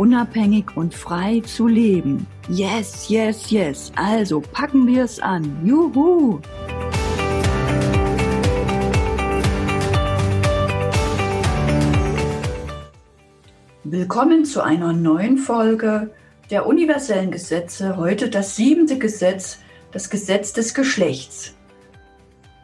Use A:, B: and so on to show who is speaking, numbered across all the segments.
A: unabhängig und frei zu leben. Yes, yes, yes. Also packen wir es an. Juhu! Willkommen zu einer neuen Folge der universellen Gesetze. Heute das siebente Gesetz, das Gesetz des Geschlechts.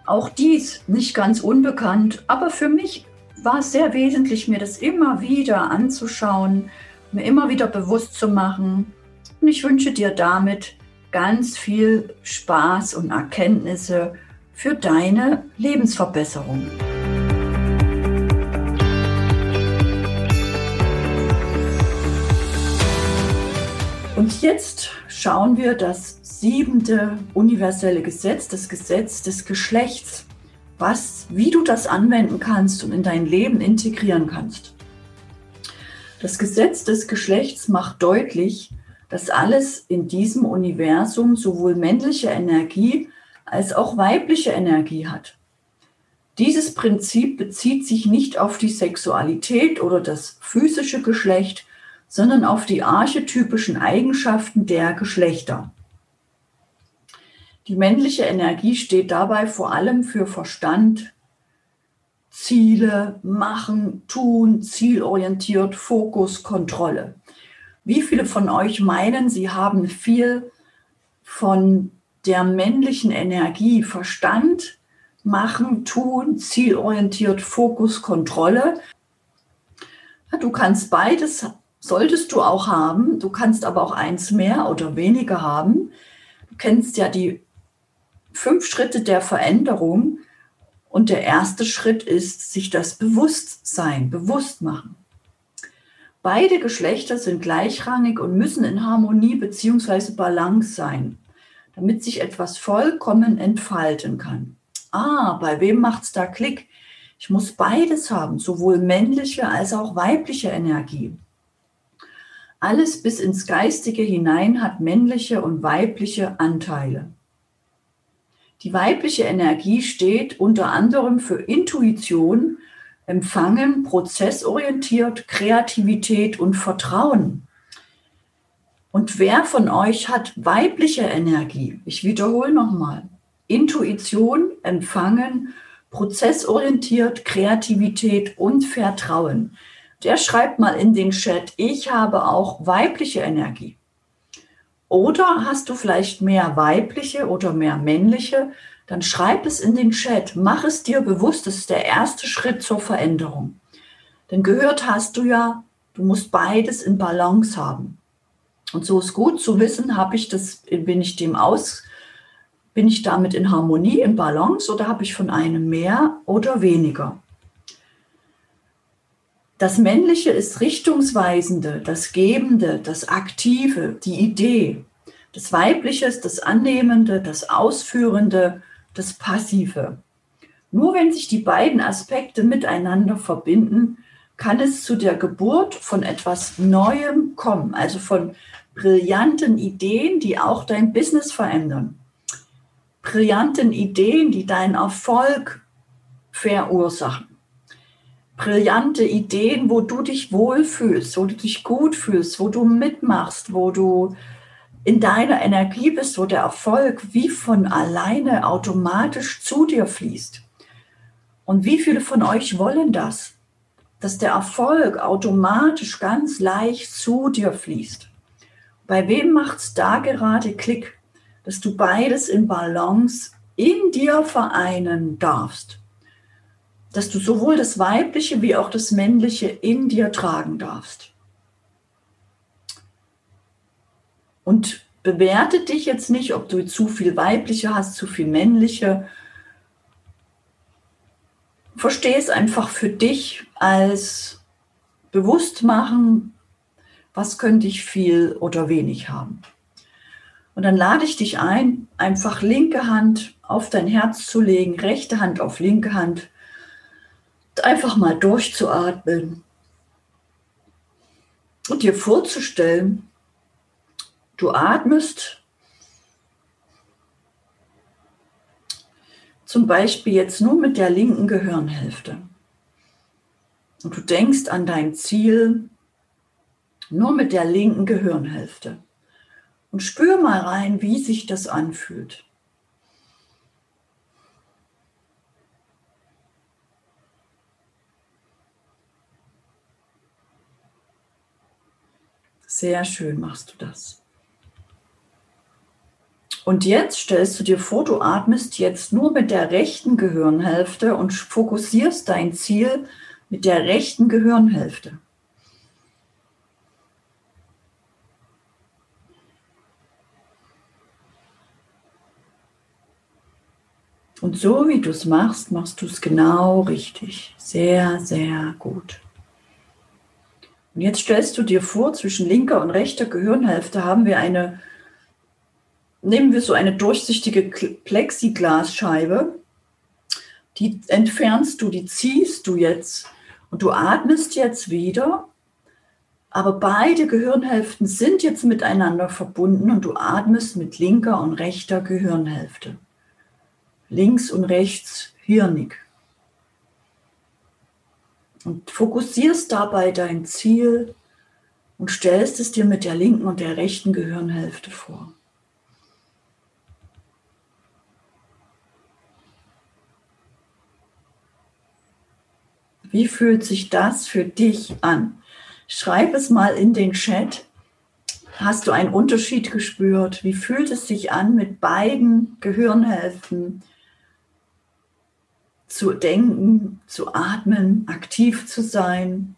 A: Auch dies nicht ganz unbekannt, aber für mich war es sehr wesentlich, mir das immer wieder anzuschauen, mir immer wieder bewusst zu machen. Und ich wünsche dir damit ganz viel Spaß und Erkenntnisse für deine Lebensverbesserung. Und jetzt schauen wir das siebente universelle Gesetz, das Gesetz des Geschlechts, was, wie du das anwenden kannst und in dein Leben integrieren kannst. Das Gesetz des Geschlechts macht deutlich, dass alles in diesem Universum sowohl männliche Energie als auch weibliche Energie hat. Dieses Prinzip bezieht sich nicht auf die Sexualität oder das physische Geschlecht, sondern auf die archetypischen Eigenschaften der Geschlechter. Die männliche Energie steht dabei vor allem für Verstand, Ziele, machen, tun, zielorientiert, Fokus, Kontrolle. Wie viele von euch meinen, sie haben viel von der männlichen Energie, Verstand, machen, tun, zielorientiert, Fokus, Kontrolle? Du kannst beides, solltest du auch haben. Du kannst aber auch eins mehr oder weniger haben. Du kennst ja die fünf Schritte der Veränderung. Und der erste Schritt ist, sich das Bewusstsein, bewusst machen. Beide Geschlechter sind gleichrangig und müssen in Harmonie bzw. Balance sein, damit sich etwas vollkommen entfalten kann. Ah, bei wem macht es da Klick? Ich muss beides haben, sowohl männliche als auch weibliche Energie. Alles bis ins Geistige hinein hat männliche und weibliche Anteile. Die weibliche Energie steht unter anderem für Intuition, Empfangen, prozessorientiert, Kreativität und Vertrauen. Und wer von euch hat weibliche Energie? Ich wiederhole nochmal. Intuition, Empfangen, prozessorientiert, Kreativität und Vertrauen. Der schreibt mal in den Chat, ich habe auch weibliche Energie. Oder hast du vielleicht mehr weibliche oder mehr männliche? Dann schreib es in den Chat. Mach es dir bewusst. Das ist der erste Schritt zur Veränderung. Denn gehört hast du ja, du musst beides in Balance haben. Und so ist gut zu wissen, habe ich das, bin ich dem aus, bin ich damit in Harmonie, in Balance oder habe ich von einem mehr oder weniger? Das Männliche ist Richtungsweisende, das Gebende, das Aktive, die Idee. Das Weibliche ist das Annehmende, das Ausführende, das Passive. Nur wenn sich die beiden Aspekte miteinander verbinden, kann es zu der Geburt von etwas Neuem kommen, also von brillanten Ideen, die auch dein Business verändern. Brillanten Ideen, die deinen Erfolg verursachen brillante Ideen, wo du dich wohlfühlst, wo du dich gut fühlst, wo du mitmachst, wo du in deiner Energie bist, wo der Erfolg wie von alleine automatisch zu dir fließt. Und wie viele von euch wollen das? Dass der Erfolg automatisch ganz leicht zu dir fließt. Bei wem macht es da gerade Klick, dass du beides in Balance in dir vereinen darfst? Dass du sowohl das Weibliche wie auch das Männliche in dir tragen darfst. Und bewerte dich jetzt nicht, ob du zu viel Weibliche hast, zu viel Männliche. Verstehe es einfach für dich als Bewusstmachen Was könnte ich viel oder wenig haben? Und dann lade ich dich ein, einfach linke Hand auf dein Herz zu legen, rechte Hand auf linke Hand, einfach mal durchzuatmen und dir vorzustellen, du atmest zum Beispiel jetzt nur mit der linken Gehirnhälfte. Und du denkst an dein Ziel nur mit der linken Gehirnhälfte. Und spür mal rein, wie sich das anfühlt. Sehr schön machst du das. Und jetzt stellst du dir vor, du atmest jetzt nur mit der rechten Gehirnhälfte und fokussierst dein Ziel mit der rechten Gehirnhälfte. Und so wie du es machst, machst du es genau richtig. Sehr, sehr gut. Und jetzt stellst du dir vor, zwischen linker und rechter Gehirnhälfte haben wir eine nehmen wir so eine durchsichtige Plexiglasscheibe, die entfernst du, die ziehst du jetzt und du atmest jetzt wieder, aber beide Gehirnhälften sind jetzt miteinander verbunden und du atmest mit linker und rechter Gehirnhälfte. Links und rechts hirnig. Und fokussierst dabei dein Ziel und stellst es dir mit der linken und der rechten Gehirnhälfte vor. Wie fühlt sich das für dich an? Schreib es mal in den Chat. Hast du einen Unterschied gespürt? Wie fühlt es sich an, mit beiden Gehirnhälften zu denken, zu atmen, aktiv zu sein?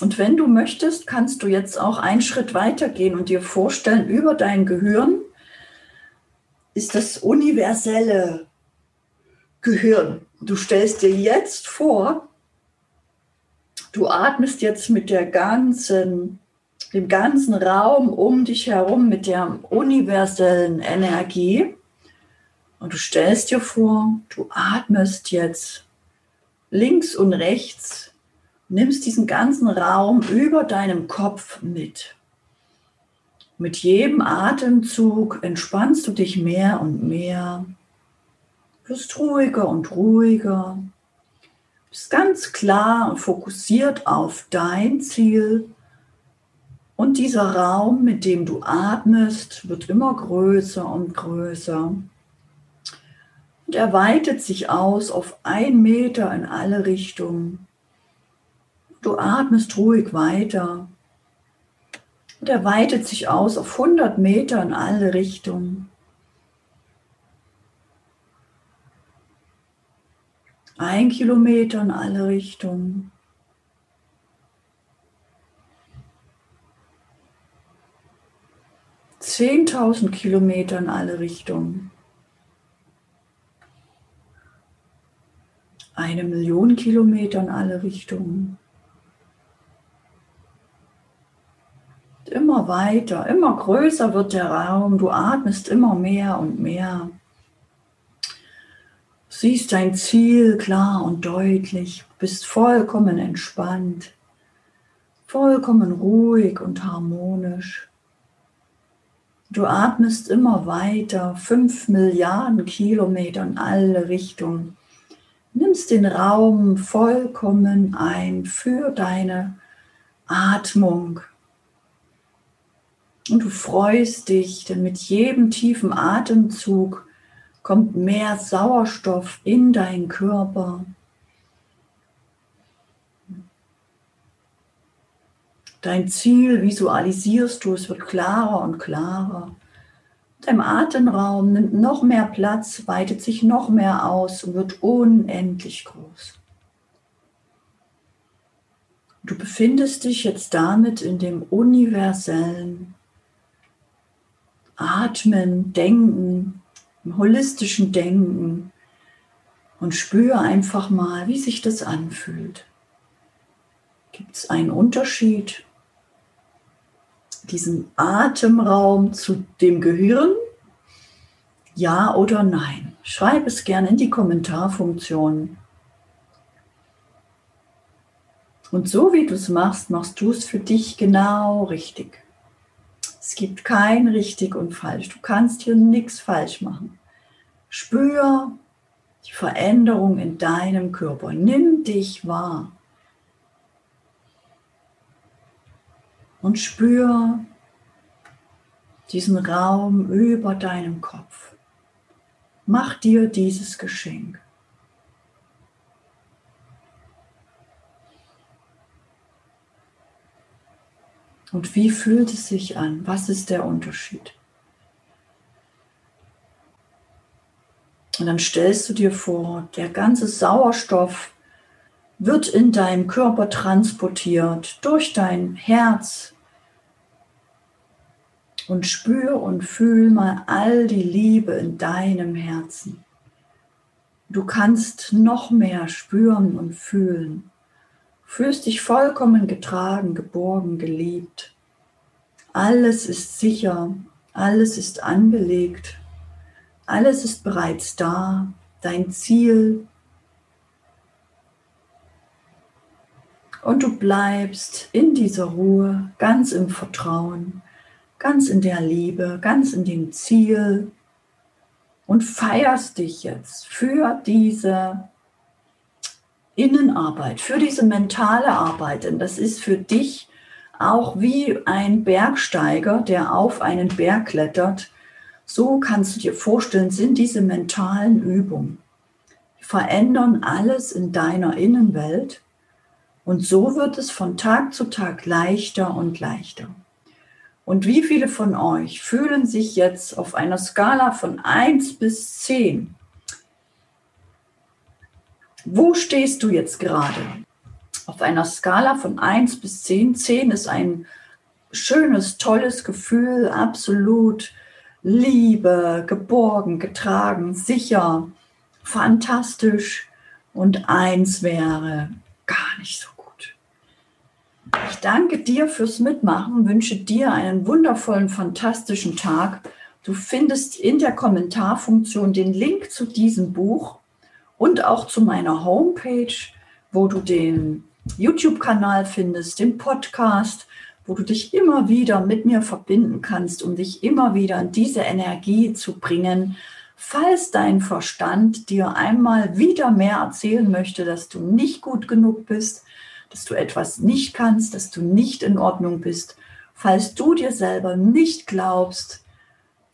A: Und wenn du möchtest, kannst du jetzt auch einen Schritt weiter gehen und dir vorstellen, über dein Gehirn ist das universelle Gehirn. Du stellst dir jetzt vor, du atmest jetzt mit der ganzen, dem ganzen Raum um dich herum mit der universellen Energie. Und du stellst dir vor, du atmest jetzt links und rechts nimmst diesen ganzen Raum über deinem Kopf mit. Mit jedem Atemzug entspannst du dich mehr und mehr, wirst ruhiger und ruhiger, bist ganz klar und fokussiert auf dein Ziel. Und dieser Raum, mit dem du atmest, wird immer größer und größer. Und er weitet sich aus auf ein Meter in alle Richtungen. Du atmest ruhig weiter. Und er weitet sich aus auf 100 Meter in alle Richtungen. Ein Kilometer in alle Richtungen. Zehntausend Kilometer in alle Richtungen. Eine Million Kilometer in alle Richtungen. immer weiter, immer größer wird der Raum, du atmest immer mehr und mehr. Siehst dein Ziel klar und deutlich, bist vollkommen entspannt, vollkommen ruhig und harmonisch. Du atmest immer weiter, fünf Milliarden Kilometer in alle Richtungen. Nimmst den Raum vollkommen ein für deine Atmung. Und du freust dich, denn mit jedem tiefen Atemzug kommt mehr Sauerstoff in deinen Körper. Dein Ziel visualisierst du, es wird klarer und klarer. Dein Atemraum nimmt noch mehr Platz, weitet sich noch mehr aus und wird unendlich groß. Du befindest dich jetzt damit in dem universellen Atmen, Denken, im holistischen Denken und spüre einfach mal, wie sich das anfühlt. Gibt es einen Unterschied, diesen Atemraum zu dem Gehirn? Ja oder nein? Schreib es gerne in die Kommentarfunktion. Und so wie du es machst, machst du es für dich genau richtig. Gibt kein richtig und falsch. Du kannst hier nichts falsch machen. Spür die Veränderung in deinem Körper. Nimm dich wahr. Und spür diesen Raum über deinem Kopf. Mach dir dieses Geschenk. Und wie fühlt es sich an? Was ist der Unterschied? Und dann stellst du dir vor, der ganze Sauerstoff wird in deinem Körper transportiert durch dein Herz. Und spür und fühl mal all die Liebe in deinem Herzen. Du kannst noch mehr spüren und fühlen fühlst dich vollkommen getragen, geborgen, geliebt. Alles ist sicher, alles ist angelegt, alles ist bereits da, dein Ziel. Und du bleibst in dieser Ruhe, ganz im Vertrauen, ganz in der Liebe, ganz in dem Ziel und feierst dich jetzt für diese Innenarbeit, für diese mentale Arbeit. Denn das ist für dich auch wie ein Bergsteiger, der auf einen Berg klettert. So kannst du dir vorstellen, sind diese mentalen Übungen. Die verändern alles in deiner Innenwelt. Und so wird es von Tag zu Tag leichter und leichter. Und wie viele von euch fühlen sich jetzt auf einer Skala von 1 bis 10 wo stehst du jetzt gerade? Auf einer Skala von 1 bis 10. 10 ist ein schönes, tolles Gefühl, absolut Liebe, geborgen, getragen, sicher, fantastisch. Und 1 wäre gar nicht so gut. Ich danke dir fürs Mitmachen, wünsche dir einen wundervollen, fantastischen Tag. Du findest in der Kommentarfunktion den Link zu diesem Buch und auch zu meiner Homepage, wo du den YouTube-Kanal findest, den Podcast, wo du dich immer wieder mit mir verbinden kannst, um dich immer wieder in diese Energie zu bringen, falls dein Verstand dir einmal wieder mehr erzählen möchte, dass du nicht gut genug bist, dass du etwas nicht kannst, dass du nicht in Ordnung bist, falls du dir selber nicht glaubst,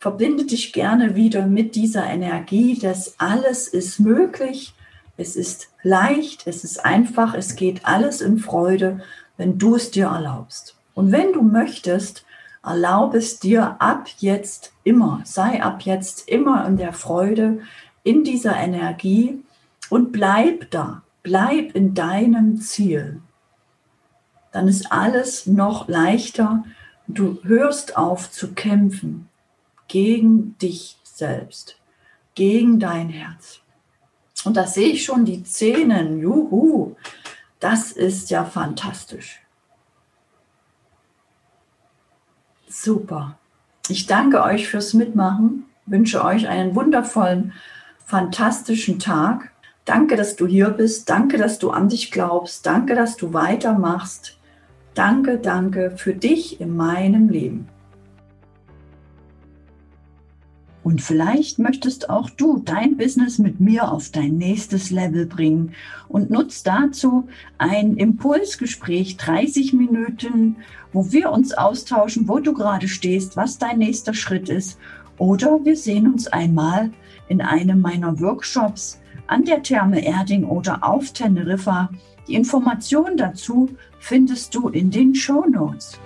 A: verbinde dich gerne wieder mit dieser Energie, dass alles ist möglich, es ist leicht, es ist einfach, es geht alles in Freude, wenn du es dir erlaubst. Und wenn du möchtest, erlaube es dir ab jetzt immer, sei ab jetzt immer in der Freude, in dieser Energie und bleib da, bleib in deinem Ziel. Dann ist alles noch leichter. Du hörst auf zu kämpfen gegen dich selbst, gegen dein Herz. Und da sehe ich schon die Zähnen. Juhu, das ist ja fantastisch. Super. Ich danke euch fürs Mitmachen, wünsche euch einen wundervollen, fantastischen Tag. Danke, dass du hier bist. Danke, dass du an dich glaubst. Danke, dass du weitermachst. Danke, danke für dich in meinem Leben. Und vielleicht möchtest auch du dein Business mit mir auf dein nächstes Level bringen und nutzt dazu ein Impulsgespräch, 30 Minuten, wo wir uns austauschen, wo du gerade stehst, was dein nächster Schritt ist. Oder wir sehen uns einmal in einem meiner Workshops an der Therme Erding oder auf Teneriffa. Die Informationen dazu findest du in den Show Notes.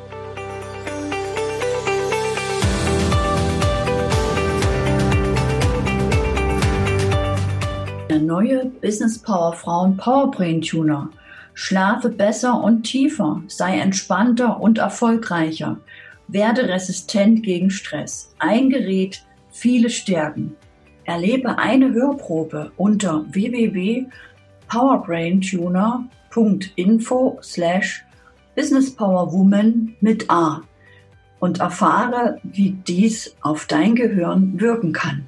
A: Neue Business Power Frauen Powerbrain Tuner. Schlafe besser und tiefer, sei entspannter und erfolgreicher. Werde resistent gegen Stress. Ein Gerät, viele Stärken. Erlebe eine Hörprobe unter www.powerbraintuner.info slash businesspowerwoman mit A und erfahre, wie dies auf dein Gehirn wirken kann.